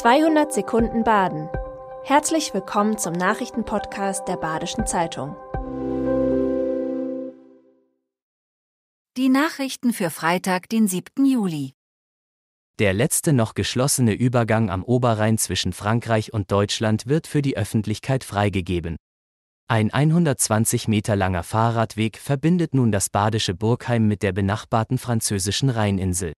200 Sekunden Baden. Herzlich willkommen zum Nachrichtenpodcast der Badischen Zeitung. Die Nachrichten für Freitag, den 7. Juli. Der letzte noch geschlossene Übergang am Oberrhein zwischen Frankreich und Deutschland wird für die Öffentlichkeit freigegeben. Ein 120 Meter langer Fahrradweg verbindet nun das badische Burgheim mit der benachbarten französischen Rheininsel.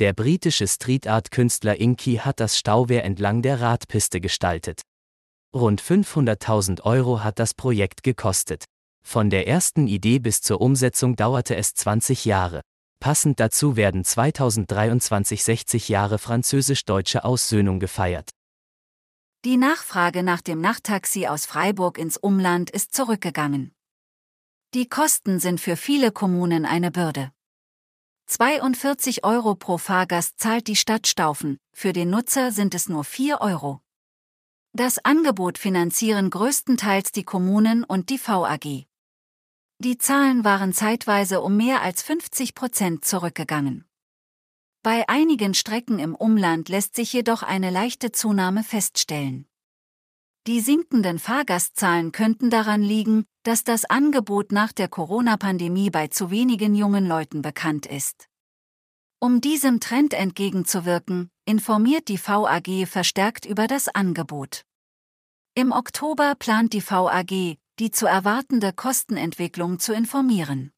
Der britische Streetart-Künstler Inky hat das Stauwehr entlang der Radpiste gestaltet. Rund 500.000 Euro hat das Projekt gekostet. Von der ersten Idee bis zur Umsetzung dauerte es 20 Jahre. Passend dazu werden 2023 60 Jahre französisch-deutsche Aussöhnung gefeiert. Die Nachfrage nach dem Nachttaxi aus Freiburg ins Umland ist zurückgegangen. Die Kosten sind für viele Kommunen eine Bürde. 42 Euro pro Fahrgast zahlt die Stadt Staufen, für den Nutzer sind es nur 4 Euro. Das Angebot finanzieren größtenteils die Kommunen und die VAG. Die Zahlen waren zeitweise um mehr als 50 Prozent zurückgegangen. Bei einigen Strecken im Umland lässt sich jedoch eine leichte Zunahme feststellen. Die sinkenden Fahrgastzahlen könnten daran liegen, dass das Angebot nach der Corona-Pandemie bei zu wenigen jungen Leuten bekannt ist. Um diesem Trend entgegenzuwirken, informiert die VAG verstärkt über das Angebot. Im Oktober plant die VAG, die zu erwartende Kostenentwicklung zu informieren.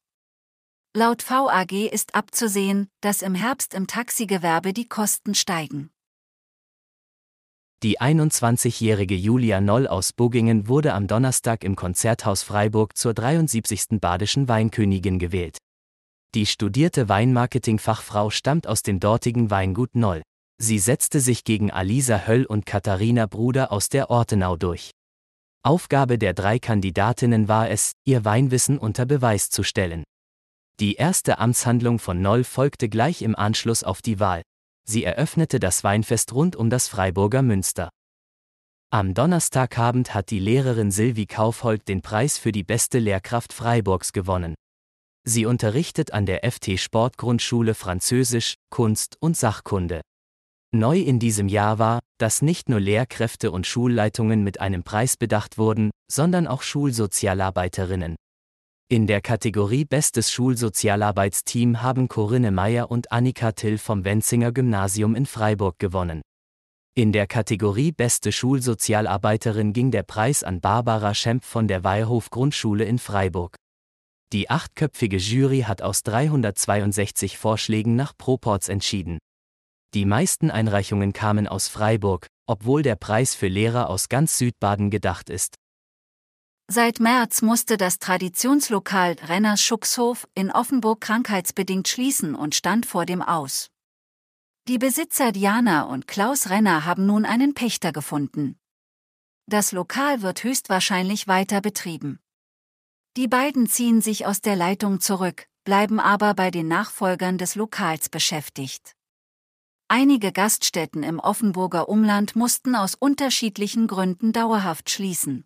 Laut VAG ist abzusehen, dass im Herbst im Taxigewerbe die Kosten steigen. Die 21-jährige Julia Noll aus Buggingen wurde am Donnerstag im Konzerthaus Freiburg zur 73. Badischen Weinkönigin gewählt. Die studierte Weinmarketing-Fachfrau stammt aus dem dortigen Weingut Noll. Sie setzte sich gegen Alisa Höll und Katharina Bruder aus der Ortenau durch. Aufgabe der drei Kandidatinnen war es, ihr Weinwissen unter Beweis zu stellen. Die erste Amtshandlung von Noll folgte gleich im Anschluss auf die Wahl. Sie eröffnete das Weinfest rund um das Freiburger Münster. Am Donnerstagabend hat die Lehrerin Silvi Kaufhold den Preis für die beste Lehrkraft Freiburgs gewonnen. Sie unterrichtet an der FT Sportgrundschule Französisch, Kunst und Sachkunde. Neu in diesem Jahr war, dass nicht nur Lehrkräfte und Schulleitungen mit einem Preis bedacht wurden, sondern auch Schulsozialarbeiterinnen. In der Kategorie Bestes Schulsozialarbeitsteam haben Corinne Meyer und Annika Till vom Wenzinger Gymnasium in Freiburg gewonnen. In der Kategorie Beste Schulsozialarbeiterin ging der Preis an Barbara Schemp von der Weilhof Grundschule in Freiburg. Die achtköpfige Jury hat aus 362 Vorschlägen nach Proports entschieden. Die meisten Einreichungen kamen aus Freiburg, obwohl der Preis für Lehrer aus ganz Südbaden gedacht ist. Seit März musste das Traditionslokal Renners Schuckshof in Offenburg krankheitsbedingt schließen und stand vor dem Aus. Die Besitzer Diana und Klaus Renner haben nun einen Pächter gefunden. Das Lokal wird höchstwahrscheinlich weiter betrieben. Die beiden ziehen sich aus der Leitung zurück, bleiben aber bei den Nachfolgern des Lokals beschäftigt. Einige Gaststätten im Offenburger Umland mussten aus unterschiedlichen Gründen dauerhaft schließen.